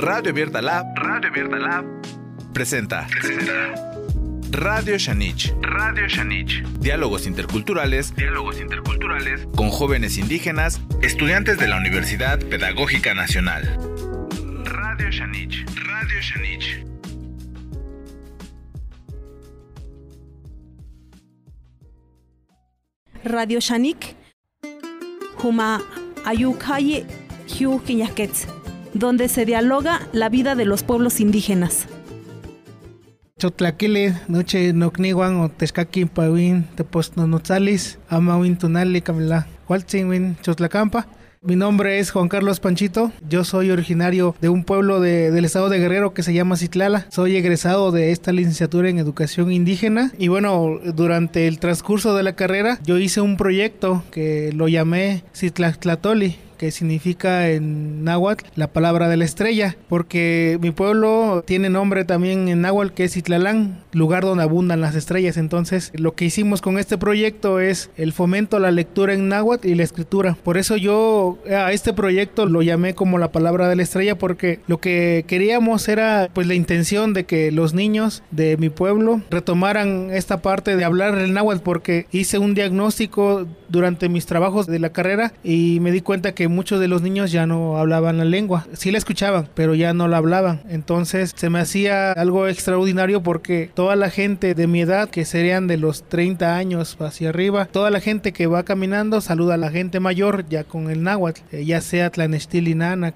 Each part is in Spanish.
Radio Abierta Lab, Radio Abierta Lab, presenta. Radio Shanich. Radio Shanich. Diálogos interculturales. Diálogos interculturales. Con jóvenes indígenas, estudiantes de la Universidad Pedagógica Nacional. Radio Shanich. Radio Shanich. Radio Shanik, Juma Ayukaye Hiu Quiñaquetz, donde se dialoga la vida de los pueblos indígenas. Chotlaquile, noche nocniwan o texcaqui pawin, tepos nonotzalis, amawin tunali camila, cualtzin chotlacampa. Mi nombre es Juan Carlos Panchito. Yo soy originario de un pueblo de- del estado de Guerrero que se llama Citlala. Soy egresado de esta licenciatura en educación indígena. Y bueno, durante el transcurso de la carrera, yo hice un proyecto que lo llamé Citlatlatoli que significa en náhuatl la palabra de la estrella, porque mi pueblo tiene nombre también en náhuatl que es Itlalán, lugar donde abundan las estrellas. Entonces, lo que hicimos con este proyecto es el fomento a la lectura en náhuatl y la escritura. Por eso yo a este proyecto lo llamé como la palabra de la estrella, porque lo que queríamos era pues la intención de que los niños de mi pueblo retomaran esta parte de hablar el náhuatl, porque hice un diagnóstico durante mis trabajos de la carrera y me di cuenta que muchos de los niños ya no hablaban la lengua. Sí la escuchaban, pero ya no la hablaban. Entonces se me hacía algo extraordinario porque toda la gente de mi edad, que serían de los 30 años hacia arriba, toda la gente que va caminando saluda a la gente mayor ya con el náhuatl, eh, ya sea Tlanestil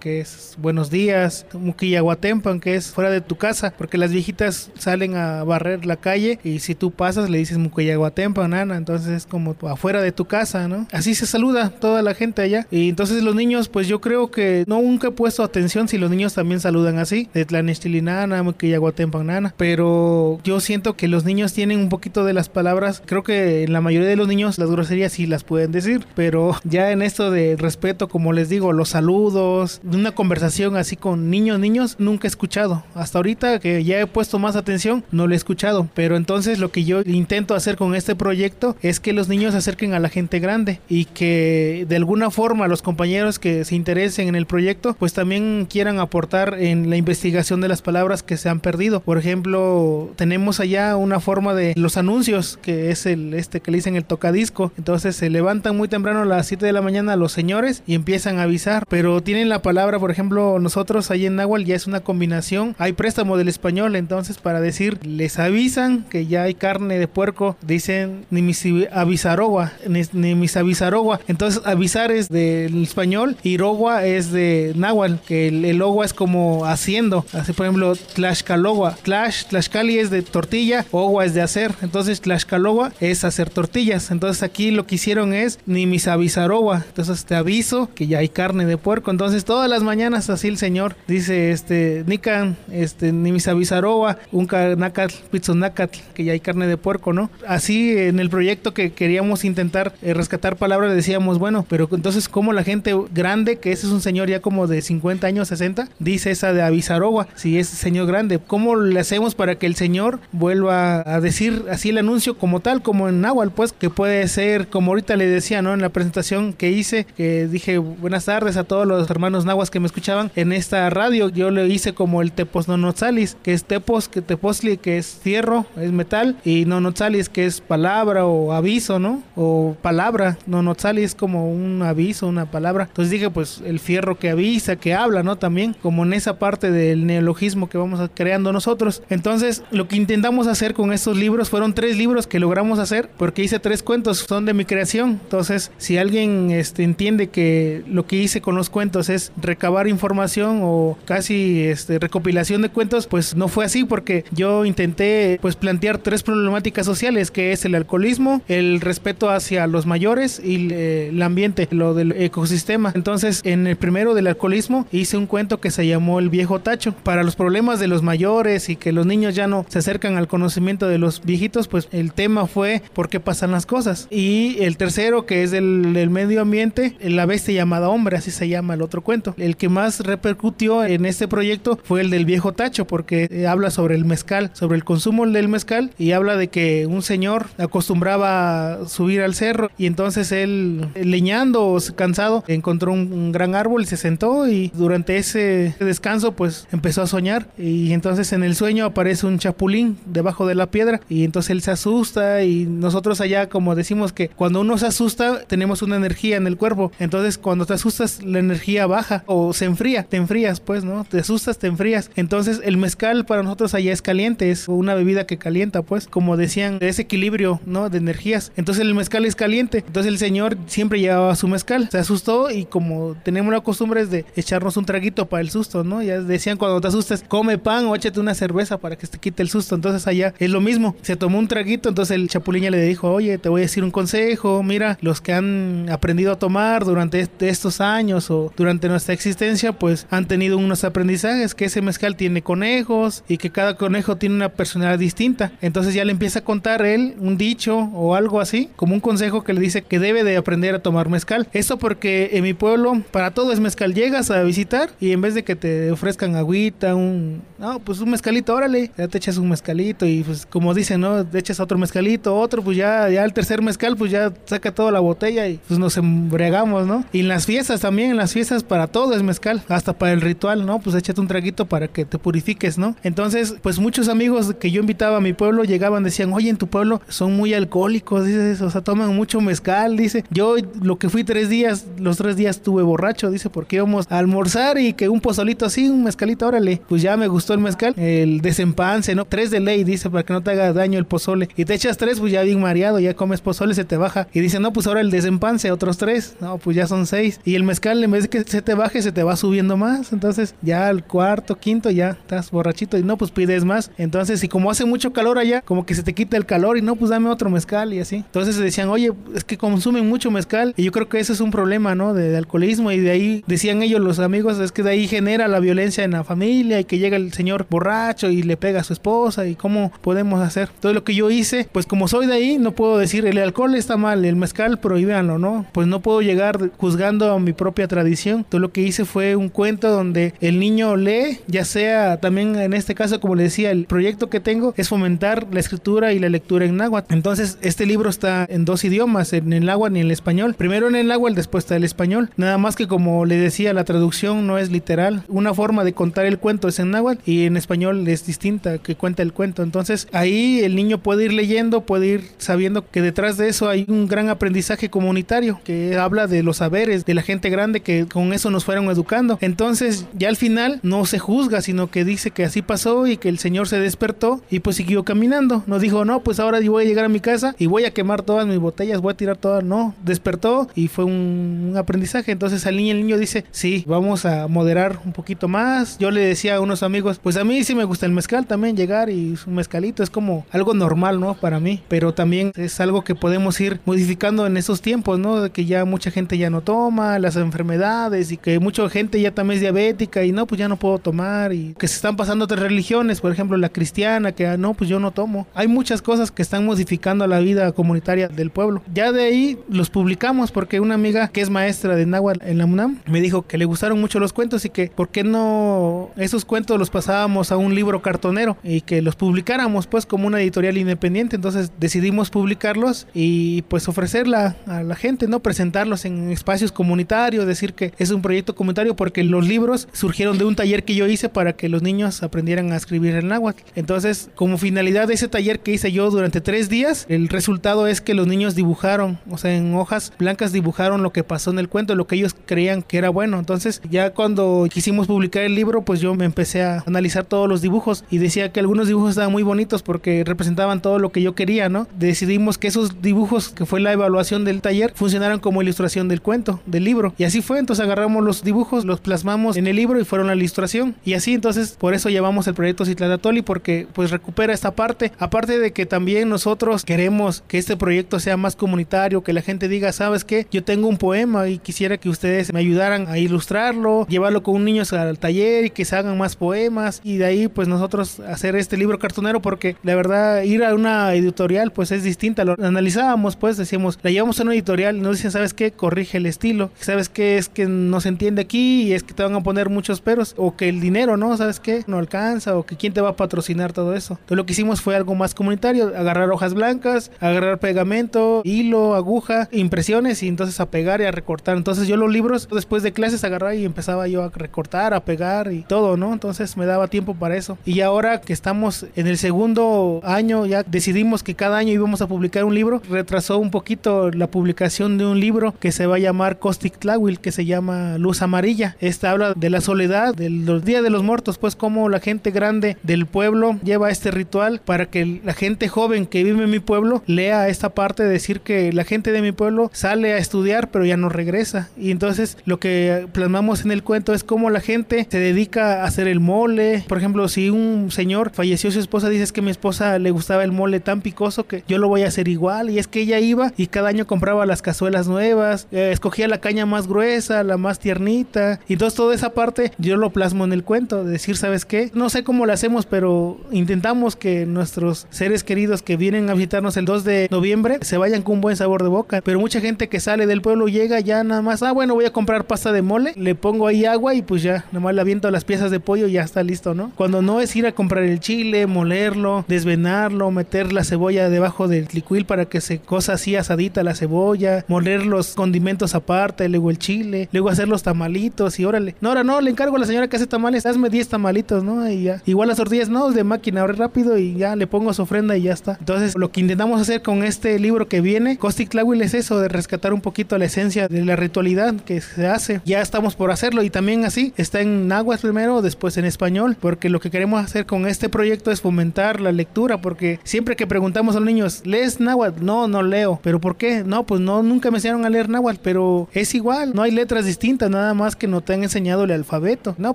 que es buenos días, Muquillahuatempan, que es fuera de tu casa, porque las viejitas salen a barrer la calle y si tú pasas le dices Muquillahuatempan, nana, entonces es como afuera de tu casa, ¿no? Así se saluda toda la gente allá. Y entonces los niños, pues yo creo que no nunca he puesto atención si los niños también saludan así, de Tlanestilinana, Muquillahuatempan, nana, pero yo siento que los niños tienen un poquito de las palabras, creo que en la mayoría de los niños las groserías sí las pueden decir, pero ya en esto de respeto, como les digo, los saludos, una conversación así con niños, niños, nunca he escuchado. Hasta ahorita que ya he puesto más atención, no lo he escuchado. Pero entonces lo que yo intento hacer con este proyecto es que los niños se acerquen a la gente grande y que de alguna forma los compañeros que se interesen en el proyecto, pues también quieran aportar en la investigación de las palabras que se han perdido. Por ejemplo, tenemos allá una forma de los anuncios, que es el este que le dicen el tocadisco. Entonces se levantan muy temprano a las 7 de la mañana los señores y empiezan a avisar, pero tienen la palabra, por ejemplo, nosotros ahí en Nahual ya es una combinación, hay préstamo del español, entonces para decir, les avisan que ya hay carne de puerco, dicen nimisi avisarogua, ni- nimisabisarogua. Entonces avisar es del español y es de náhuatl, que el, el ogua es como haciendo. Así por ejemplo, tlaxcalogua, tlax, tlaxcali es de tortilla, ogua es de hacer. Entonces tlaxcalogua es hacer tortillas. Entonces aquí lo que hicieron es nimisabisarogua. Entonces te aviso que ya hay carne de puerco. Entonces todas las mañanas así el señor dice este nican este nimisabisarogua, unca nacat nacat que ya hay carne de puerco, ¿no? Así en el proyecto que queríamos intentar eh, rescatar palabras decíamos, bueno, pero entonces como la gente grande, que ese es un señor ya como de 50 años, 60, dice esa de Avisarogua, si es señor grande, ¿cómo le hacemos para que el señor vuelva a decir así el anuncio como tal, como en Nahual, pues, que puede ser, como ahorita le decía, ¿no? En la presentación que hice, que dije buenas tardes a todos los hermanos nahuas que me escuchaban en esta radio, yo le hice como el Tepos Nonotzalis, que es Tepos, que Teposli, que es fierro, es metal, y Nonotzalis, que es palabra o aviso, ¿no? O palabra, Nonotzalis es como un aviso, una palabra. Entonces dije, pues el fierro que avisa, que habla, ¿no? También, como en esa parte del neologismo que vamos creando nosotros. Entonces, lo que intentamos hacer con estos libros fueron tres libros que logramos hacer, porque hice tres cuentos, son de mi creación. Entonces, si alguien este, entiende que lo que hice con los cuentos es recabar información o casi este, recopilación de cuentos, pues no fue así, porque yo intenté pues plantear tres problemáticas sociales, que es el alcoholismo, el respeto hacia los mayores y eh, el ambiente, lo del ecosistema. Entonces, en el primero del alcoholismo hice un cuento que se llamó El viejo tacho. Para los problemas de los mayores y que los niños ya no se acercan al conocimiento de los viejitos, pues el tema fue por qué pasan las cosas. Y el tercero, que es el, del medio ambiente, la bestia llamada hombre, así se llama el otro cuento. El que más repercutió en este proyecto fue el del viejo tacho, porque eh, habla sobre el mezcal, sobre el consumo del mezcal y habla de que un señor acostumbraba a subir al cerro y entonces él, leñando o cansado, encontró un, gran árbol se sentó y durante ese descanso pues empezó a soñar. Y entonces en el sueño aparece un chapulín debajo de la piedra y entonces él se asusta y nosotros allá como decimos que cuando uno se asusta tenemos una energía en el cuerpo. Entonces cuando te asustas la energía baja o se enfría te enfrías pues no te asustas te enfrías. Entonces el mezcal para nosotros allá es caliente es una bebida que calienta pues como decían ese equilibrio no de energías. Entonces el mezcal es caliente. Entonces el señor siempre llevaba su mezcal. Se asustó y como tenemos la costumbre de echarnos un traguito para el susto no ya decían cuando te asustas come pan o échate una cerveza para que te quite el susto. Entonces allá es lo mismo. Se tomó un traguito entonces el chapulín ya le dijo oye te voy a decir un consejo. Mira los que han aprendido a tomar durante estos años o durante nuestra existencia pues han tenido unos aprendizajes que ese mezcal tiene conejos y que cada conejo tiene una personalidad distinta entonces ya le empieza a contar él un dicho o algo así como un consejo que le dice que debe de aprender a tomar mezcal. Esto porque en mi pueblo para todo es mezcal llegas a visitar y en vez de que te ofrezcan agüita un no pues un mezcalito órale ya te echas un mezcalito y pues como dicen no te echas otro mezcalito otro pues ya ya el tercer mezcal pues ya saca toda la botella y pues nos embriagamos no y en las fiestas también en las fiestas para todo es mezcal hasta para el ritual no pues échate un traguito para que te purifiques no entonces pues muchos amigos que yo invitaba a mi pueblo llegaban decían oye en tu pueblo son muy alcohólicos dice o sea toman mucho mezcal dice. Yo lo que fui tres días los tres días estuve borracho dice porque íbamos a almorzar y que un pozolito así un mezcalito órale. Pues ya me gustó el mezcal el desempance no tres de ley dice para que no te haga daño el pozole. Y te echas tres pues ya bien mareado ya comes pozole se te baja. Y dice no pues ahora el desempance otros tres. No pues ya son seis. Y el mezcal en vez de que se te baje se te va subiendo más. Entonces ya al cuarto quinto ya estás borrachito. Y no pues pides más. Entonces y como hace mucho calor allá como que se te quita el calor y no pues dame otro mezcal y así. Entonces decían oye es que consumen mucho mezcal. Y yo creo que ese es un problema no de, alcoholismo y de ahí decían ellos los amigos es que de ahí genera la violencia en la familia y que llega el señor borracho y le pega a su esposa y cómo podemos hacer. Todo lo que yo hice pues como soy de ahí no puedo decir el alcohol está mal el mezcal prohíbanlo no pues no puedo llegar juzgando a mi propia tradición. Todo lo que hice fue un cuento donde el niño lee ya sea también en este caso como le decía el proyecto que tengo es fomentar la escritura y la lectura en náhuatl. Entonces este libro está en dos idiomas en el náhuatl y en el español. Primero en el náhuatl después está el español nada más que como le decía la traducción no es literal. Una forma de contar el cuento es en náhuatl y en español es distinta que cuenta el cuento. Entonces ahí el niño puede ir leyendo puede ir sabiendo que detrás de eso hay un gran aprendizaje comunitario que habla de los saberes de la gente grande que con eso nos fueron educando. Entonces ya al final no se juzga sino que dice que así pasó y que el señor se despertó y pues siguió caminando. No dijo no pues ahora yo voy a llegar a mi casa y voy a quemar todas mis botellas voy a tirar todas no despertó y fue un, un aprendizaje. Entonces al niño el niño dice sí vamos a moderar un poquito más yo le decía a unos amigos pues a mí sí me gusta el mezcal también llegar y un mezcalito es como algo normal no para mí pero también es algo que podemos ir modificando en estos tiempos no de que ya mucha gente ya no toma las enfermedades y que mucha gente ya también es diabética y no pues ya no puedo tomar y que se están pasando otras religiones por ejemplo la cristiana que ah, no pues yo no tomo hay muchas cosas que están modificando la vida comunitaria del pueblo. Ya de ahí los publicamos porque una amiga que es maestra de náhuatl en la UNAM me dijo que le gustaron mucho los cuentos y que por qué no esos cuentos los pasábamos a un libro cartonero y que los publicáramos pues como una editorial independiente. Entonces decidimos publicarlos y pues ofrecerla a la gente no presentarlos en espacios comunitarios decir que es un proyecto comunitario porque los libros surgieron de un taller que yo hice para que los niños aprendieran a escribir en náhuatl. Entonces como finalidad de ese taller que hice yo durante tres días el resultado es que los niños dibujaron o sea en hojas blancas dibujaron lo que pasó en el cuento lo que ellos creían que era bueno. Entonces ya cuando quisimos publicar el libro pues yo me empecé a analizar todos los dibujos y decía que algunos dibujos estaban muy bonitos porque representaban todo lo que yo quería no decidimos que esos dibujos que fue la evaluación del taller funcionaran como ilustración del cuento del libro. Y así fue entonces agarramos los dibujos los plasmamos en el libro y fueron la ilustración. Y así entonces por eso llevamos el proyecto Citladatoli porque pues recupera esta parte. Aparte de que también nosotros queremos que este proyecto sea más comunitario que la gente diga sabes qué yo tengo un poema y quisiera que ustedes me ayudaran a ilustrarlo llevarlo con un niño al taller y que se hagan más poemas y de ahí pues nosotros hacer este libro cartonero porque la verdad ir a una editorial pues es distinta. Lo analizábamos pues decíamos la llevamos a una editorial y nos dicen sabes qué corrige el estilo. Sabes qué es que no se entiende aquí y es que te van a poner muchos peros o que el dinero no sabes qué no alcanza o que quién te va a patrocinar todo eso entonces lo que hicimos fue algo más comunitario agarrar hojas blancas agarrar pegamento hilo aguja impresiones y entonces a pegar y a recortar recortar. Entonces yo los libros después de clases agarraba y empezaba yo a recortar, a pegar y todo, ¿no? Entonces me daba tiempo para eso. Y ahora que estamos en el segundo año, ya decidimos que cada año íbamos a publicar un libro. Retrasó un poquito la publicación de un libro que se va a llamar Caustic Tlawil, que se llama Luz Amarilla. Esta habla de la soledad, de los días de los muertos, pues como la gente grande del pueblo lleva este ritual para que la gente joven que vive en mi pueblo lea esta parte de decir que la gente de mi pueblo sale a estudiar pero ya no regresa. Y entonces lo que plasmamos en el cuento es cómo la gente se dedica a hacer el mole. Por ejemplo, si un señor falleció su esposa, dice que mi esposa le gustaba el mole tan picoso que yo lo voy a hacer igual. Y es que ella iba y cada año compraba las cazuelas nuevas, eh, escogía la caña más gruesa, la más tiernita. Y entonces toda esa parte yo lo plasmo en el cuento, de decir, ¿sabes qué? No sé cómo lo hacemos, pero intentamos que nuestros seres queridos que vienen a visitarnos el 2 de noviembre se vayan con un buen sabor de boca. Pero mucha gente que sale del pueblo llega ya nada más, ah, bueno, voy a comprar pasta de mole, le pongo ahí agua y pues ya, nada más le aviento las piezas de pollo y ya está listo, ¿no? Cuando no es ir a comprar el chile, molerlo, desvenarlo, meter la cebolla debajo del licuil para que se cosa así asadita la cebolla, moler los condimentos aparte, luego el chile, luego hacer los tamalitos y órale. No, ahora no, le encargo a la señora que hace tamales, hazme 10 tamalitos, ¿no? Y ya. Igual las tortillas, no, de máquina, ahora rápido y ya le pongo su ofrenda y ya está. Entonces, lo que intentamos hacer con este libro que viene, Costi Clawil, es eso, de rescatar un poquito la esencia de la ritualidad que se hace. Ya estamos por hacerlo y también así, está en náhuatl primero, después en español, porque lo que queremos hacer con este proyecto es fomentar la lectura, porque siempre que preguntamos a los niños, ¿lees náhuatl? No, no leo. ¿Pero por qué? No, pues no, nunca me enseñaron a leer náhuatl, pero es igual, no hay letras distintas, nada más que no te han enseñado el alfabeto. No,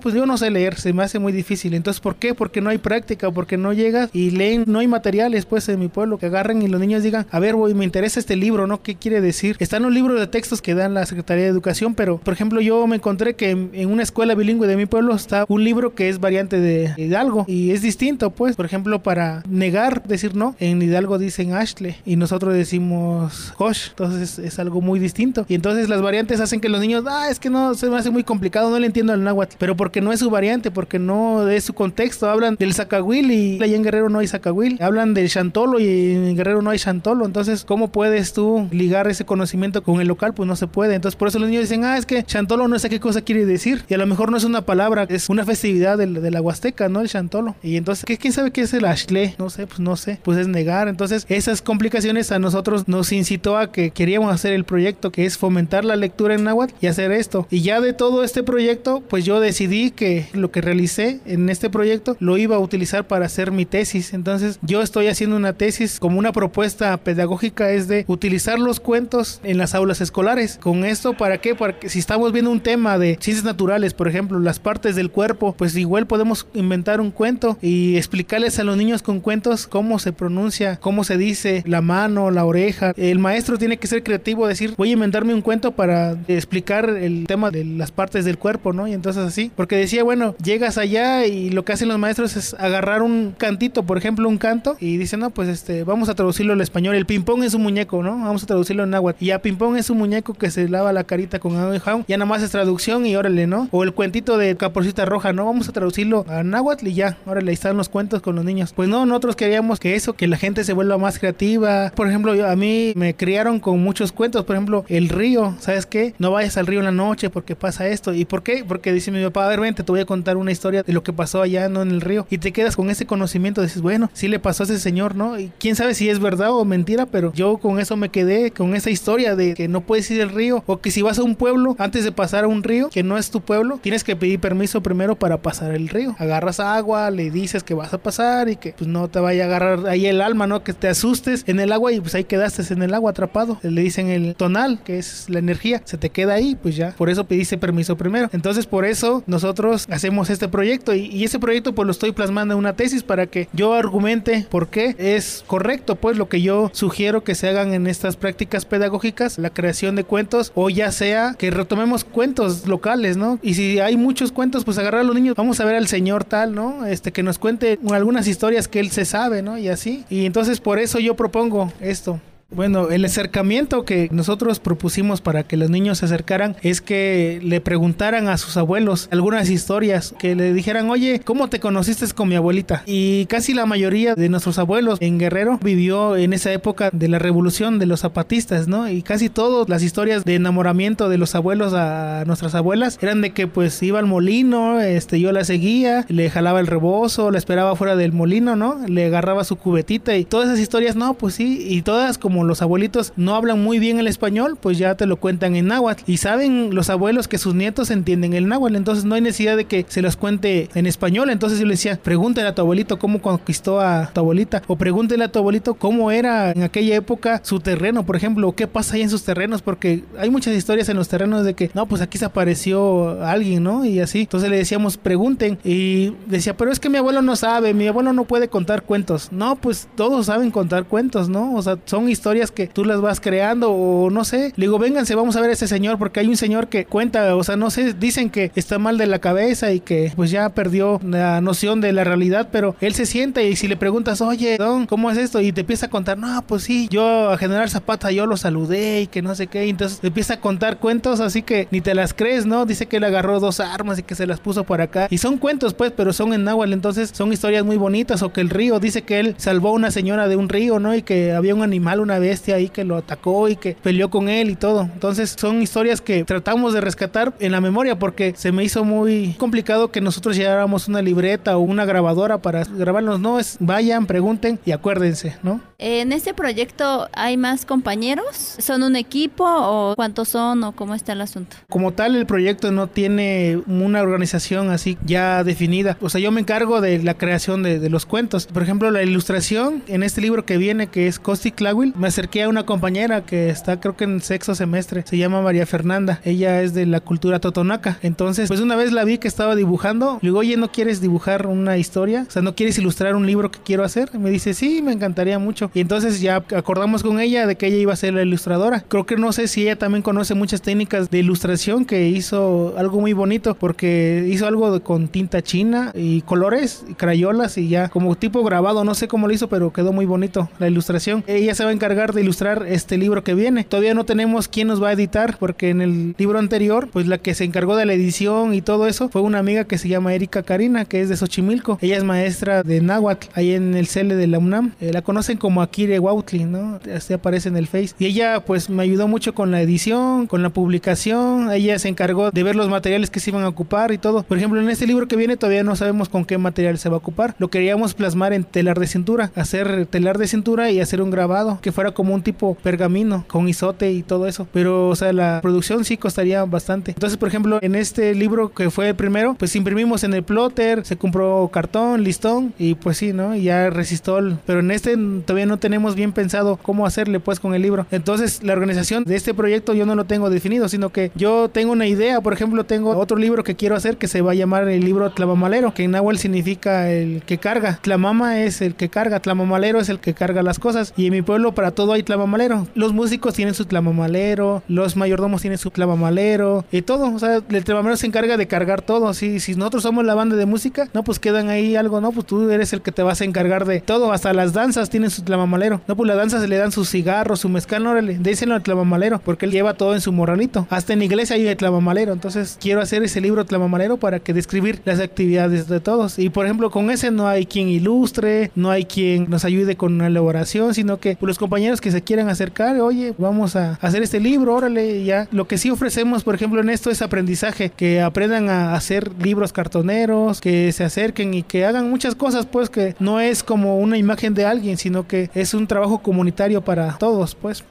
pues yo no sé leer, se me hace muy difícil. Entonces, ¿por qué? Porque no hay práctica, porque no llegas y leen, no hay materiales, pues en mi pueblo que agarren y los niños digan, a ver, voy, me interesa este libro, ¿no? ¿Qué quiere decir? Están los libros de textos que dan la Secretaría de Educación, pero, por ejemplo, yo me encontré que en, una escuela bilingüe de mi pueblo está un libro que es variante de Hidalgo y es distinto, pues, por ejemplo, para negar, decir no, en Hidalgo dicen Ashley y nosotros decimos Josh, entonces es algo muy distinto. Y entonces las variantes hacen que los niños, ah, es que no, se me hace muy complicado, no le entiendo al náhuatl, pero porque no es su variante, porque no es su contexto, hablan del zacahuil y allá en Guerrero no hay zacahuil, hablan del chantolo y en Guerrero no hay chantolo, entonces, ¿cómo puedes tú ligar ese conocimiento con el local? Pues no se puede, entonces por eso los niños dicen, ah, es que chantolo no sé qué cosa quiere decir, y a lo mejor no es una palabra, es una festividad de, de la Huasteca, ¿no? El chantolo. Y entonces, ¿qué, ¿quién sabe qué es el ashle? No sé, pues no sé, pues es negar, entonces esas complicaciones a nosotros nos incitó a que queríamos hacer el proyecto que es fomentar la lectura en náhuatl y hacer esto. Y ya de todo este proyecto, pues yo decidí que lo que realicé en este proyecto lo iba a utilizar para hacer mi tesis. Entonces yo estoy haciendo una tesis como una propuesta pedagógica es de utilizar los cuentos en las aulas escolares. Con esto, ¿para qué? Para que si estamos viendo un tema de ciencias naturales, por ejemplo, las partes del cuerpo, pues igual podemos inventar un cuento y explicarles a los niños con cuentos cómo se pronuncia, cómo se dice la mano, la oreja. El maestro tiene que ser creativo, decir, voy a inventarme un cuento para explicar el tema de las partes del cuerpo, ¿no? Y entonces así, porque decía, bueno, llegas allá y lo que hacen los maestros es agarrar un cantito, por ejemplo, un canto, y dicen, no, pues este, vamos a traducirlo al español. El ping-pong es un muñeco, ¿no? Vamos a traducirlo en náhuatl. Y a ping-pong es un muñeco que se lava la carita con agua y jabón. Ya nada más es traducción y órale, ¿no? O el cuentito de caporcita roja, ¿no? Vamos a traducirlo a náhuatl y ya, órale, ahí están los cuentos con los niños. Pues no, nosotros queríamos que eso, que la gente se vuelva más creativa. Por ejemplo, yo, a mí me criaron con muchos cuentos, por ejemplo, el río, ¿sabes qué? No vayas al río en la noche porque pasa esto. ¿Y por qué? Porque dice mi papá, a ver, vente, te voy a contar una historia de lo que pasó allá, ¿no? En el río. Y te quedas con ese conocimiento, dices, bueno, sí le pasó a ese señor, ¿no? Y quién sabe si es verdad o mentira, pero yo con eso me quedé, con esa historia de que no puedes ir al río, o que si vas a un pueblo, antes de pasar a un río, que no es tu pueblo, tienes que pedir permiso primero para pasar el río. Agarras agua, le dices que vas a pasar y que pues no te vaya a agarrar ahí el alma, ¿no? Que te asustes en el agua y pues ahí quedaste en el agua atrapado. Le dicen el tonal, que es la energía, se te queda ahí, pues ya. Por eso pediste permiso primero. Entonces por eso nosotros hacemos este proyecto y, y ese proyecto pues lo estoy plasmando en una tesis para que yo argumente por qué es correcto, pues lo que yo sugiero que se hagan en estas prácticas pedagógicas, la creación de cuentos o ya sea que retomemos cuentos locales, ¿no? Y si hay muchos cuentos, pues agarrar a los niños, vamos a ver al señor tal, ¿no? Este que nos cuente algunas historias que él se sabe, ¿no? Y así. Y entonces por eso yo propongo esto. Bueno, el acercamiento que nosotros propusimos para que los niños se acercaran es que le preguntaran a sus abuelos algunas historias, que le dijeran, oye, ¿cómo te conociste con mi abuelita? Y casi la mayoría de nuestros abuelos en Guerrero vivió en esa época de la revolución de los zapatistas, ¿no? Y casi todas las historias de enamoramiento de los abuelos a nuestras abuelas eran de que pues iba al molino, este, yo la seguía, le jalaba el rebozo, la esperaba fuera del molino, ¿no? Le agarraba su cubetita y todas esas historias, no, pues sí, y todas como los abuelitos no hablan muy bien el español, pues ya te lo cuentan en náhuatl. Y saben los abuelos que sus nietos entienden el náhuatl, entonces no hay necesidad de que se los cuente en español. Entonces yo le decía, pregúntale a tu abuelito cómo conquistó a tu abuelita, o pregúntale a tu abuelito cómo era en aquella época su terreno, por ejemplo, qué pasa ahí en sus terrenos, porque hay muchas historias en los terrenos de que, no, pues aquí se apareció alguien, ¿no? Y así. Entonces le decíamos, pregunten. Y decía, pero es que mi abuelo no sabe, mi abuelo no puede contar cuentos. No, pues todos saben contar cuentos, ¿no? O sea, son historias historias que tú las vas creando o no sé. Le digo, vénganse, vamos a ver a ese señor porque hay un señor que cuenta, o sea, no sé, dicen que está mal de la cabeza y que pues ya perdió la noción de la realidad, pero él se sienta y si le preguntas, oye, don, ¿cómo es esto? Y te empieza a contar, no, pues sí, yo a General Zapata yo lo saludé y que no sé qué, y entonces te empieza a contar cuentos así que ni te las crees, ¿no? Dice que él agarró dos armas y que se las puso por acá. Y son cuentos, pues, pero son en náhuatl, entonces son historias muy bonitas. O que el río dice que él salvó a una señora de un río, ¿no? Y que había un animal, una bestia ahí que lo atacó y que peleó con él y todo. Entonces son historias que tratamos de rescatar en la memoria porque se me hizo muy complicado que nosotros lleváramos una libreta o una grabadora para grabarlos. No, es vayan, pregunten y acuérdense, ¿no? En este proyecto hay más compañeros, son un equipo o cuántos son o cómo está el asunto. Como tal, el proyecto no tiene una organización así ya definida. O sea, yo me encargo de la creación de, los cuentos. Por ejemplo, la ilustración en este libro que viene, que es Costi Clawil, me acerqué a una compañera que está creo que en sexto semestre, se llama María Fernanda, ella es de la cultura totonaca, entonces pues una vez la vi que estaba dibujando, le digo, oye, ¿no quieres dibujar una historia? O sea, ¿no quieres ilustrar un libro que quiero hacer? me dice, sí, me encantaría mucho. Y entonces ya acordamos con ella de que ella iba a ser la ilustradora. Creo que no sé si ella también conoce muchas técnicas de ilustración, que hizo algo muy bonito, porque hizo algo con tinta china y colores, y crayolas y ya como tipo grabado, no sé cómo lo hizo, pero quedó muy bonito la ilustración. Ella se va a encargar de ilustrar este libro que viene. Todavía no tenemos quién nos va a editar porque en el libro anterior, pues la que se encargó de la edición y todo eso fue una amiga que se llama Erika Karina, que es de Xochimilco. Ella es maestra de náhuatl ahí en el CELE de la UNAM. Eh, la conocen como Akire Wautli, ¿no? Así aparece en el Face. Y ella pues me ayudó mucho con la edición, con la publicación. Ella se encargó de ver los materiales que se iban a ocupar y todo. Por ejemplo, en este libro que viene todavía no sabemos con qué material se va a ocupar. Lo queríamos plasmar en telar de cintura, hacer telar de cintura y hacer un grabado que fuera como un tipo pergamino con isote y todo eso. Pero, o sea, la producción sí costaría bastante. Entonces, por ejemplo, en este libro que fue el primero, pues imprimimos en el plotter, se compró cartón, listón y pues sí, ¿no? Y ya resistol. Pero en este todavía no tenemos bien pensado cómo hacerle pues con el libro. Entonces, la organización de este proyecto yo no lo tengo definido, sino que yo tengo una idea. Por ejemplo, tengo otro libro que quiero hacer que se va a llamar el libro Tlamamalero, que en Nahuel significa el que carga. Tlamama es el que carga, Tlamamalero es el que carga las cosas. Y en mi pueblo para todo hay Tlamamalero. Los músicos tienen su Tlamamalero, los mayordomos tienen su Tlamamalero y todo. O sea, el Tlamamalero se encarga de cargar todo. Si, si nosotros somos la banda de música, no, pues quedan ahí algo, no, pues tú eres el que te vas a encargar de todo. Hasta las danzas tienen su Tlamamalero. No, pues las danzas le dan su cigarro, su mezcal, órale, díselo al Tlamamalero, porque él lleva todo en su morralito. Hasta en iglesia hay el Tlamamalero. Entonces quiero hacer ese libro Tlamamalero para que describir las actividades de todos. Y por ejemplo, con ese no hay quien ilustre, no hay quien nos ayude con una elaboración, sino que los compañeros que se quieran acercar, oye, vamos a hacer este libro, órale, ya. Lo que sí ofrecemos, por ejemplo, en esto es aprendizaje, que aprendan a hacer libros cartoneros, que se acerquen y que hagan muchas cosas, pues que no es como una imagen de alguien, sino que es un trabajo comunitario para todos, pues.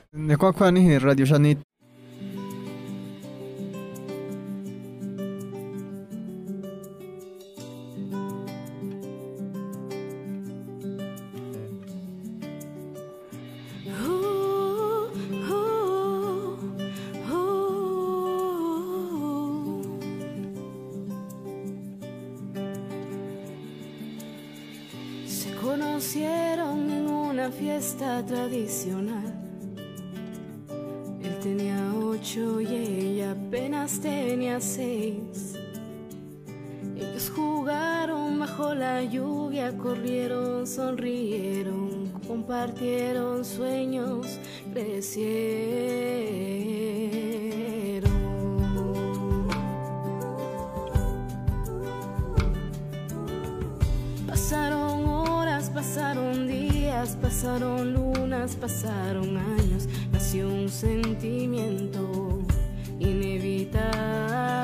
Radio tradicional. Él tenía ocho y ella apenas tenía seis. Ellos jugaron bajo la lluvia corrieron, sonrieron, compartieron sueños, crecieron. Pasaron días, pasaron lunas, pasaron años, nació un sentimiento inevitable.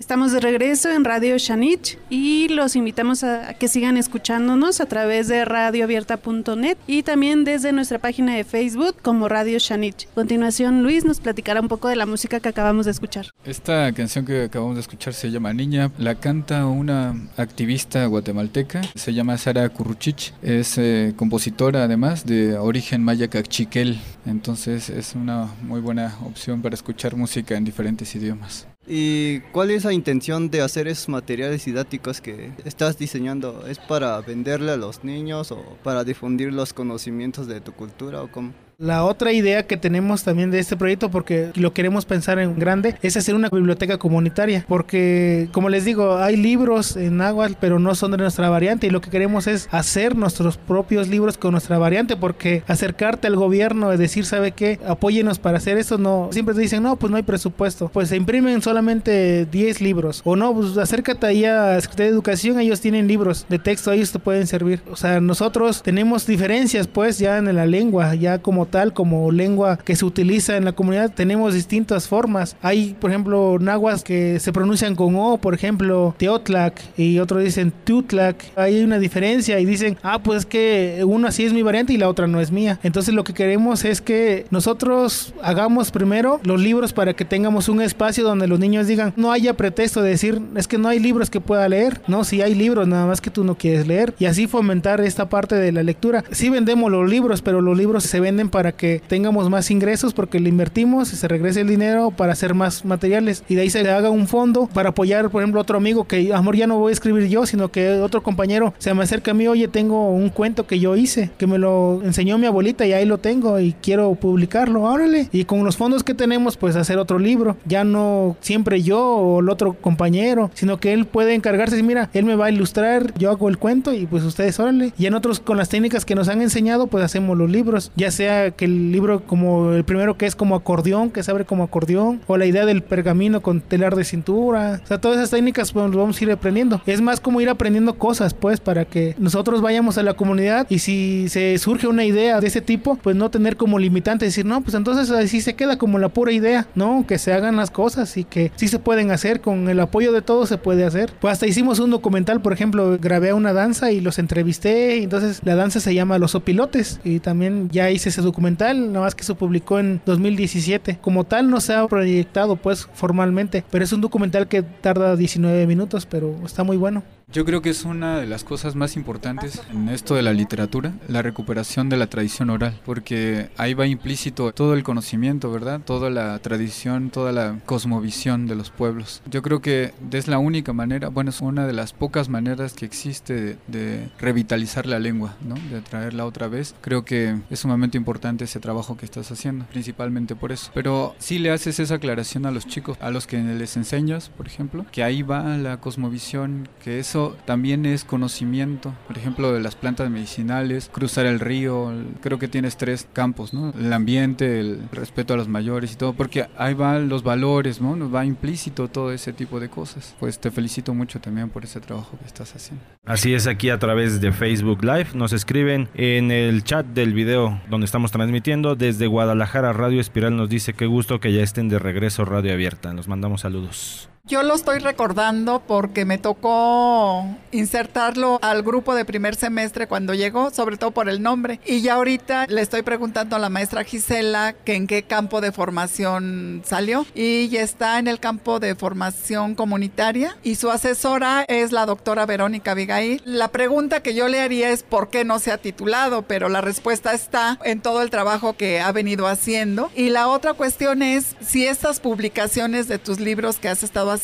Estamos de regreso en Radio Shanich y los invitamos a, que sigan escuchándonos a través de radioabierta.net y también desde nuestra página de Facebook como Radio Shanich. A continuación, Luis nos platicará un poco de la música que acabamos de escuchar. Esta canción que acabamos de escuchar se llama Niña, la canta una activista guatemalteca, se llama Sara Curruchich, es eh, compositora además de origen maya cachiquel, entonces es una muy buena opción para escuchar música en diferentes idiomas. ¿Y cuál es la intención de hacer esos materiales didácticos que estás diseñando? ¿Es para venderle a los niños o para difundir los conocimientos de tu cultura o cómo? La otra idea que tenemos también de este proyecto, porque lo queremos pensar en grande, es hacer una biblioteca comunitaria. Porque, como les digo, hay libros en náhuatl, pero no son de nuestra variante. Y lo que queremos es hacer nuestros propios libros con nuestra variante. Porque acercarte al gobierno y decir, ¿sabe qué? Apóyenos para hacer esto. No, siempre te dicen, no, pues no hay presupuesto. Pues se imprimen solamente 10 libros. O no, pues acércate ahí a Secretaría de Educación. Ellos tienen libros de texto, ellos te pueden servir. O sea, nosotros tenemos diferencias, pues, ya en la lengua, ya como como lengua que se utiliza en la comunidad, tenemos distintas formas. Hay, por ejemplo, nahuas que se pronuncian con O, por ejemplo, Teotlac, y otros dicen Tutlac. Hay una diferencia y dicen, ah, pues es que uno así es mi variante y la otra no es mía. Entonces lo que queremos es que nosotros hagamos primero los libros para que tengamos un espacio donde los niños digan, no haya pretexto de decir, es que no hay libros que pueda leer. No, si hay libros, nada más que tú no quieres leer. Y así fomentar esta parte de la lectura. Sí vendemos los libros, pero los libros se venden para que tengamos más ingresos porque le invertimos y se regrese el dinero para hacer más materiales. Y de ahí se le haga un fondo para apoyar, por ejemplo, otro amigo que, amor, ya no voy a escribir yo, sino que otro compañero se me acerca a mí, oye, tengo un cuento que yo hice, que me lo enseñó mi abuelita y ahí lo tengo y quiero publicarlo, órale. Y con los fondos que tenemos, pues hacer otro libro. Ya no siempre yo o el otro compañero, sino que él puede encargarse, mira, él me va a ilustrar, yo hago el cuento y pues ustedes, órale. Y en otros, con las técnicas que nos han enseñado, pues hacemos los libros. Ya sea que el libro como el primero que es como acordeón, que se abre como acordeón, o la idea del pergamino con telar de cintura. O sea, todas esas técnicas pues, vamos a ir aprendiendo. Es más como ir aprendiendo cosas, pues, para que nosotros vayamos a la comunidad y si se surge una idea de ese tipo, pues no tener como limitante, decir, no, pues entonces así se queda como la pura idea, ¿no? Que se hagan las cosas y que sí se pueden hacer, con el apoyo de todos se puede hacer. Pues hasta hicimos un documental, por ejemplo, grabé una danza y los entrevisté, y entonces la danza se llama Los Opilotes y también ya hice ese documental, nada más que se publicó en 2017. Como tal no se ha proyectado pues formalmente, pero es un documental que tarda 19 minutos, pero está muy bueno. Yo creo que es una de las cosas más importantes en esto de la literatura, la recuperación de la tradición oral, porque ahí va implícito todo el conocimiento, ¿verdad? Toda la tradición, toda la cosmovisión de los pueblos. Yo creo que es la única manera, bueno, es una de las pocas maneras que existe de, de revitalizar la lengua, ¿no? De traerla otra vez. Creo que es sumamente importante ese trabajo que estás haciendo, principalmente por eso. Pero si le haces esa aclaración a los chicos, a los que les enseñas, por ejemplo, que ahí va la cosmovisión, que eso también es conocimiento, por ejemplo, de las plantas medicinales, cruzar el río, creo que tienes tres campos, ¿no? El ambiente, el respeto a los mayores y todo, porque ahí van los valores, ¿no? Va implícito todo ese tipo de cosas. Pues te felicito mucho también por ese trabajo que estás haciendo. Así es, aquí a través de Facebook Live nos escriben en el chat del video donde estamos transmitiendo desde Guadalajara Radio Espiral nos dice qué gusto que ya estén de regreso Radio Abierta. Nos mandamos saludos. Yo lo estoy recordando porque me tocó insertarlo al grupo de primer semestre cuando llegó, sobre todo por el nombre. Y ya ahorita le estoy preguntando a la maestra Gisela que en qué campo de formación salió. Y ya está en el campo de formación comunitaria. Y su asesora es la doctora Verónica Abigail. La pregunta que yo le haría es por qué no se ha titulado, pero la respuesta está en todo el trabajo que ha venido haciendo. Y la otra cuestión es si estas publicaciones de tus libros que has estado haciendo.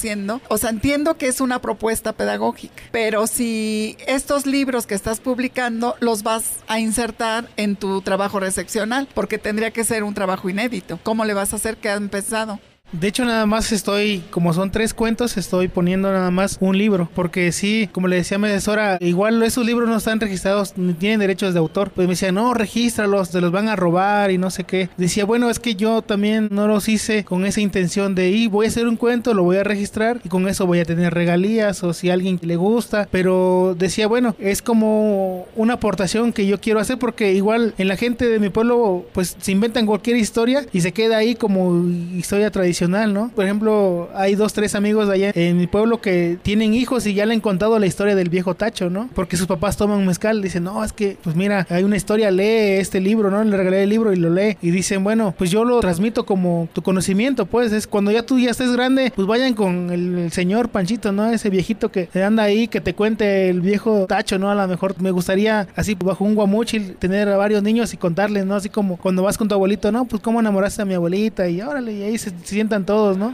O sea, entiendo que es una propuesta pedagógica, pero si estos libros que estás publicando los vas a insertar en tu trabajo recepcional, porque tendría que ser un trabajo inédito. ¿Cómo le vas a hacer que ha empezado? De hecho, nada más estoy, como son tres cuentos, estoy poniendo nada más un libro. Porque sí, como le decía a mi asesora, igual esos libros no están registrados ni tienen derechos de autor. Pues me decía, no, regístralos, te los van a robar y no sé qué. Decía, bueno, es que yo también no los hice con esa intención de, y voy a hacer un cuento, lo voy a registrar y con eso voy a tener regalías o si a alguien le gusta. Pero decía, bueno, es como una aportación que yo quiero hacer porque igual en la gente de mi pueblo, pues se inventan cualquier historia y se queda ahí como historia tradicional Por ejemplo, hay dos, tres amigos allá en mi pueblo que tienen hijos y ya le han contado la historia del viejo Tacho, ¿no? Porque sus papás toman mezcal, dicen, no, es que, pues mira, hay una historia, lee este libro, ¿no? Le regalé el libro y lo lee. Y dicen, bueno, pues yo lo transmito como tu conocimiento, pues es cuando ya tú ya estés grande, pues vayan con el, el señor Panchito, ¿no? Ese viejito que anda ahí, que te cuente el viejo Tacho, ¿no? A lo mejor me gustaría así bajo un guamuchil tener a varios niños y contarles, ¿no? Así como cuando vas con tu abuelito, ¿no? Pues cómo enamoraste a mi abuelita y órale, y ahí se, se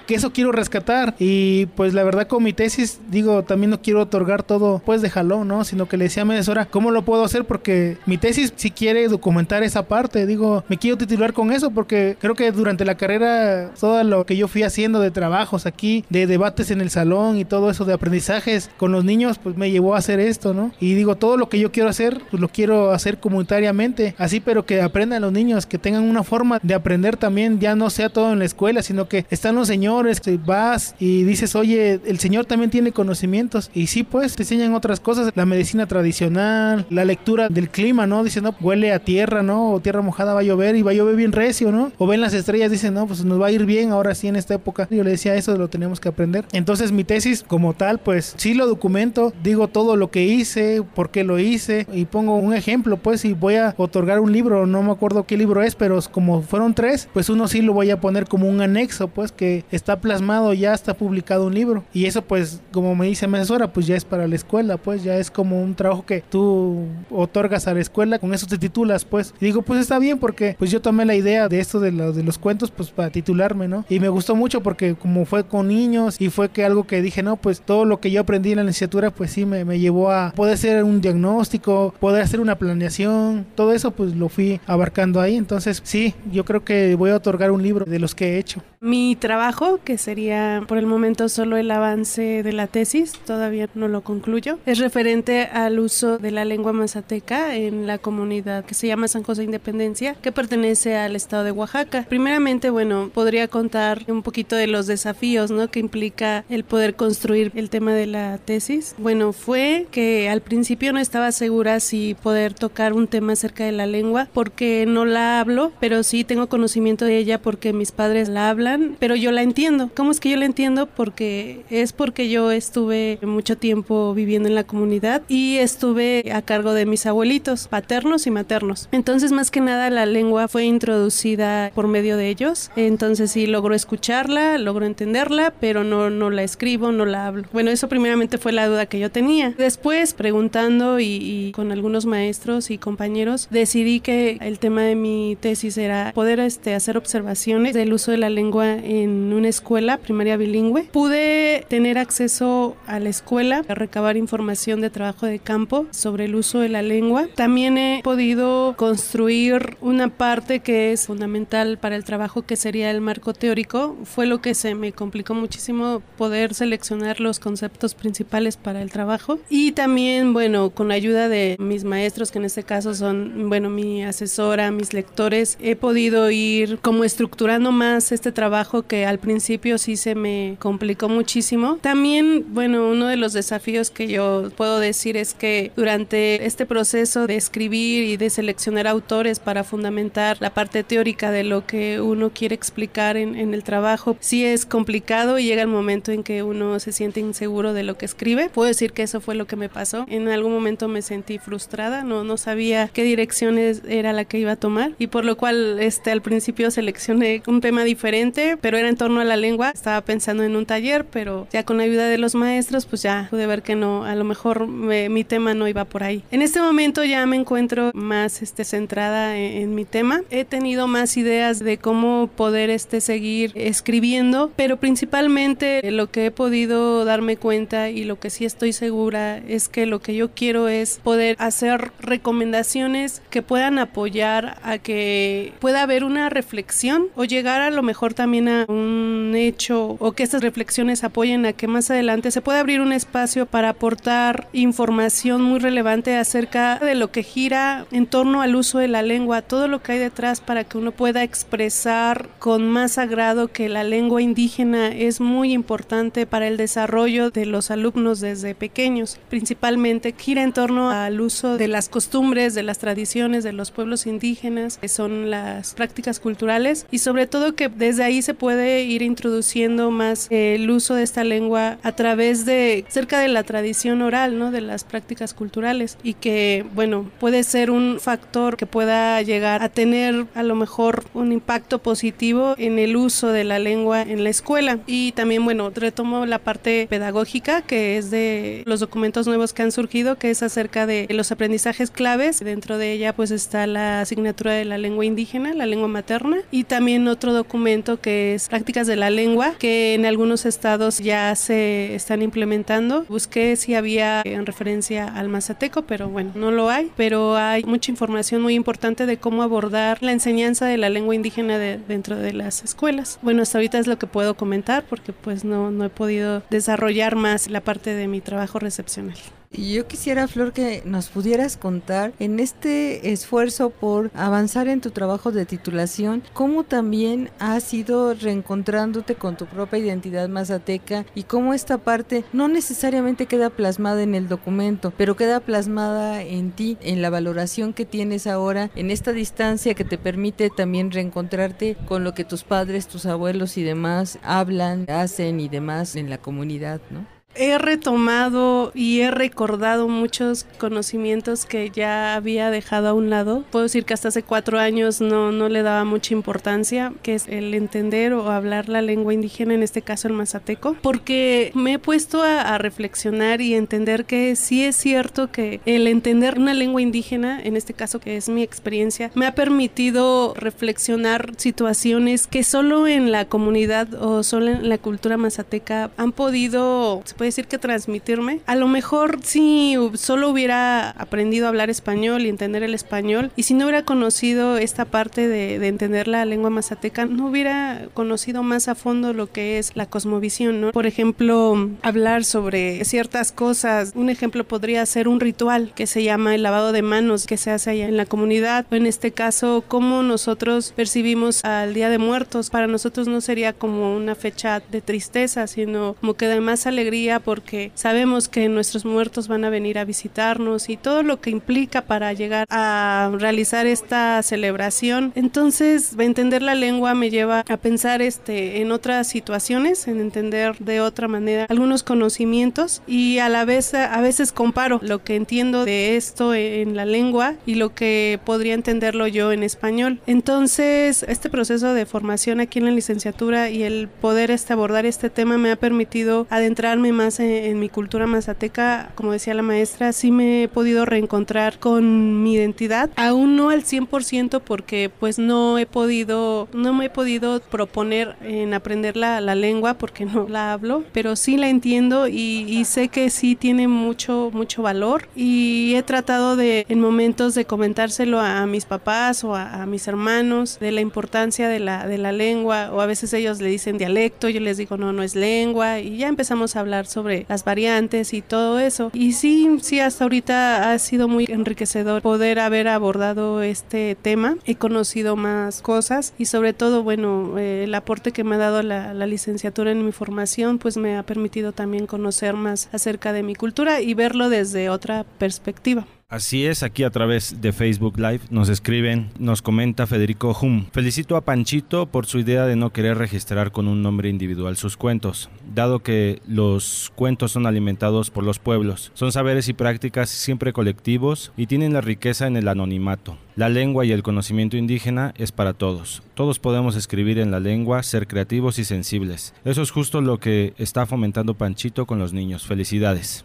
Que eso quiero rescatar. Y pues la verdad con mi tesis, digo, también no quiero otorgar todo pues de jalón, ¿no? Sino que le decía a mi ¿cómo lo puedo hacer? Porque mi tesis si quiere documentar esa parte. Digo, me quiero titular con eso porque creo que durante la carrera todo lo que yo fui haciendo de trabajos aquí, de debates en el salón y todo eso de aprendizajes con los niños, pues me llevó a hacer esto, ¿no? Y digo, todo lo que yo quiero hacer, pues lo quiero hacer comunitariamente, así pero que aprendan los niños, que tengan una forma de aprender también, ya no sea todo en la escuela, sino están los señores, que vas y dices, oye, el señor también tiene conocimientos. Y sí, pues, te enseñan otras cosas, la medicina tradicional, la lectura del clima, ¿no? Dicen, no, huele a tierra, ¿no? O tierra mojada va a llover y va a llover bien recio, ¿no? O ven las estrellas, dicen, no, pues nos va a ir bien ahora sí en esta época. Yo le decía, eso lo tenemos que aprender. Entonces mi tesis como tal, pues sí lo documento, digo todo lo que hice, por qué lo hice y pongo un ejemplo, pues si voy a otorgar un libro, no me acuerdo qué libro es, pero como fueron tres, pues uno sí lo voy a poner como un anexo, pues que está plasmado, ya está publicado un libro. Y eso pues, como me dice mi asesora, pues ya es para la escuela, pues ya es como un trabajo que tú otorgas a la escuela, con eso te titulas, pues. Y digo, pues está bien porque pues yo tomé la idea de esto de, de los cuentos, pues para titularme, ¿no? Y me gustó mucho porque como fue con niños y fue que algo que dije, no, pues todo lo que yo aprendí en la licenciatura, pues sí, me, me llevó a poder hacer un diagnóstico, poder hacer una planeación, todo eso pues lo fui abarcando ahí. Entonces, sí, yo creo que voy a otorgar un libro de los que he hecho. Mi trabajo, que sería por el momento solo el avance de la tesis, todavía no lo concluyo, es referente al uso de la lengua mazateca en la comunidad que se llama San José Independencia, que pertenece al estado de Oaxaca. Primeramente, bueno, podría contar un poquito de los desafíos, ¿no? Que implica el poder construir el tema de la tesis. Bueno, fue que al principio no estaba segura si poder tocar un tema acerca de la lengua, porque no la hablo, pero sí tengo conocimiento de ella porque mis padres la hablan pero yo la entiendo. ¿Cómo es que yo la entiendo? Porque es porque yo estuve mucho tiempo viviendo en la comunidad y estuve a cargo de mis abuelitos, paternos y maternos. Entonces, más que nada, la lengua fue introducida por medio de ellos. Entonces, sí, logro escucharla, logro entenderla, pero no, no la escribo, no la hablo. Bueno, eso primeramente fue la duda que yo tenía. Después, preguntando y, y con algunos maestros y compañeros, decidí que el tema de mi tesis era poder este, hacer observaciones del uso de la lengua en una escuela primaria bilingüe. Pude tener acceso a la escuela a recabar información de trabajo de campo sobre el uso de la lengua. También he podido construir una parte que es fundamental para el trabajo que sería el marco teórico. Fue lo que se me complicó muchísimo poder seleccionar los conceptos principales para el trabajo y también, bueno, con la ayuda de mis maestros que en este caso son, bueno, mi asesora, mis lectores, he podido ir como estructurando más este trabajo que al principio sí se me complicó muchísimo. También, bueno, uno de los desafíos que yo puedo decir es que durante este proceso de escribir y de seleccionar autores para fundamentar la parte teórica de lo que uno quiere explicar en, en el trabajo, sí es complicado y llega el momento en que uno se siente inseguro de lo que escribe. Puedo decir que eso fue lo que me pasó. En algún momento me sentí frustrada, no, no sabía qué direcciones era la que iba a tomar y por lo cual este, al principio seleccioné un tema diferente, pero era en torno a la lengua. Estaba pensando en un taller, pero ya con la ayuda de los maestros, pues ya pude ver que no, a lo mejor me, mi tema no iba por ahí. En este momento ya me encuentro más este, centrada en, en, mi tema. He tenido más ideas de cómo poder este, seguir escribiendo, pero principalmente lo que he podido darme cuenta y lo que sí estoy segura es que lo que yo quiero es poder hacer recomendaciones que puedan apoyar a que pueda haber una reflexión o llegar a lo mejor también a un hecho o que estas reflexiones apoyen a que más adelante se pueda abrir un espacio para aportar información muy relevante acerca de lo que gira en torno al uso de la lengua, todo lo que hay detrás para que uno pueda expresar con más agrado que la lengua indígena es muy importante para el desarrollo de los alumnos desde pequeños. Principalmente gira en torno al uso de las costumbres, de las tradiciones de los pueblos indígenas, que son las prácticas culturales y sobre todo que desde ahí se puede ir introduciendo más el uso de esta lengua a través de cerca de la tradición oral, ¿no? de las prácticas culturales y que bueno, puede ser un factor que pueda llegar a tener a lo mejor un impacto positivo en el uso de la lengua en la escuela y también bueno, retomo la parte pedagógica que es de los documentos nuevos que han surgido, que es acerca de los aprendizajes claves. Dentro de ella pues está la asignatura de la lengua indígena, la lengua materna y también otro documento que es prácticas de la lengua que en algunos estados ya se están implementando. Busqué si había en referencia al mazateco, pero bueno, no lo hay, pero hay mucha información muy importante de cómo abordar la enseñanza de la lengua indígena de, dentro de las escuelas. Bueno, hasta ahorita es lo que puedo comentar porque pues no, no he podido desarrollar más la parte de mi trabajo recepcional. Yo quisiera, Flor, que nos pudieras contar en este esfuerzo por avanzar en tu trabajo de titulación, cómo también has ido reencontrándote con tu propia identidad mazateca y cómo esta parte no necesariamente queda plasmada en el documento, pero queda plasmada en ti, en la valoración que tienes ahora, en esta distancia que te permite también reencontrarte con lo que tus padres, tus abuelos y demás hablan, hacen y demás en la comunidad, ¿no? He retomado y he recordado muchos conocimientos que ya había dejado a un lado. Puedo decir que hasta hace cuatro años no, no le daba mucha importancia, que es el entender o hablar la lengua indígena, en este caso el mazateco, porque me he puesto a, a reflexionar y entender que sí es cierto que el entender una lengua indígena, en este caso que es mi experiencia, me ha permitido reflexionar situaciones que solo en la comunidad o solo en la cultura mazateca han podido puede decir que transmitirme. A lo mejor si solo hubiera aprendido a hablar español y entender el español, y si no hubiera conocido esta parte de, de, entender la lengua mazateca, no hubiera conocido más a fondo lo que es la cosmovisión, ¿no? Por ejemplo, hablar sobre ciertas cosas. Un ejemplo podría ser un ritual que se llama el lavado de manos que se hace allá en la comunidad, o en este caso, cómo nosotros percibimos al Día de Muertos. Para nosotros no sería como una fecha de tristeza, sino como que de más alegría día porque sabemos que nuestros muertos van a venir a visitarnos y todo lo que implica para llegar a realizar esta celebración. Entonces, entender la lengua me lleva a pensar este, en otras situaciones, en entender de otra manera algunos conocimientos y a la vez a veces comparo lo que entiendo de esto en la lengua y lo que podría entenderlo yo en español. Entonces, este proceso de formación aquí en la licenciatura y el poder este, abordar este tema me ha permitido adentrarme más en, mi cultura mazateca. Como decía la maestra, sí me he podido reencontrar con mi identidad. Aún no al 100% porque pues no he podido, no me he podido proponer en aprender la, la lengua porque no la hablo, pero sí la entiendo y, sé que sí tiene mucho, mucho valor y he tratado de en momentos de comentárselo a, mis papás o a, a, mis hermanos de la importancia de la, de la lengua o a veces ellos le dicen dialecto, yo les digo no, no es lengua y ya empezamos a hablar sobre las variantes y todo eso. Y sí, sí, hasta ahorita ha sido muy enriquecedor poder haber abordado este tema. He conocido más cosas y sobre todo, bueno, eh, el aporte que me ha dado la, la licenciatura en mi formación, pues me ha permitido también conocer más acerca de mi cultura y verlo desde otra perspectiva. Así es, aquí a través de Facebook Live nos escriben, nos comenta Federico Hum. Felicito a Panchito por su idea de no querer registrar con un nombre individual sus cuentos, dado que los cuentos son alimentados por los pueblos. Son saberes y prácticas siempre colectivos y tienen la riqueza en el anonimato. La lengua y el conocimiento indígena es para todos. Todos podemos escribir en la lengua, ser creativos y sensibles. Eso es justo lo que está fomentando Panchito con los niños. Felicidades.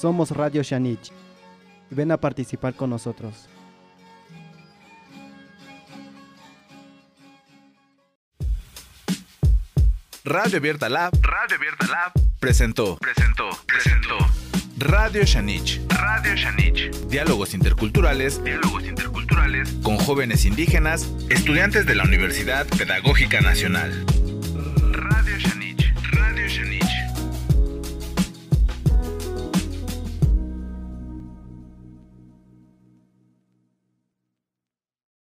Somos Radio Shanich. Ven a participar con nosotros. Radio Abierta Lab, Radio Abierta Lab presentó, presentó, presentó. Radio Shanich, Radio Shanich. Diálogos interculturales, diálogos interculturales con jóvenes indígenas, estudiantes de la Universidad Pedagógica Nacional.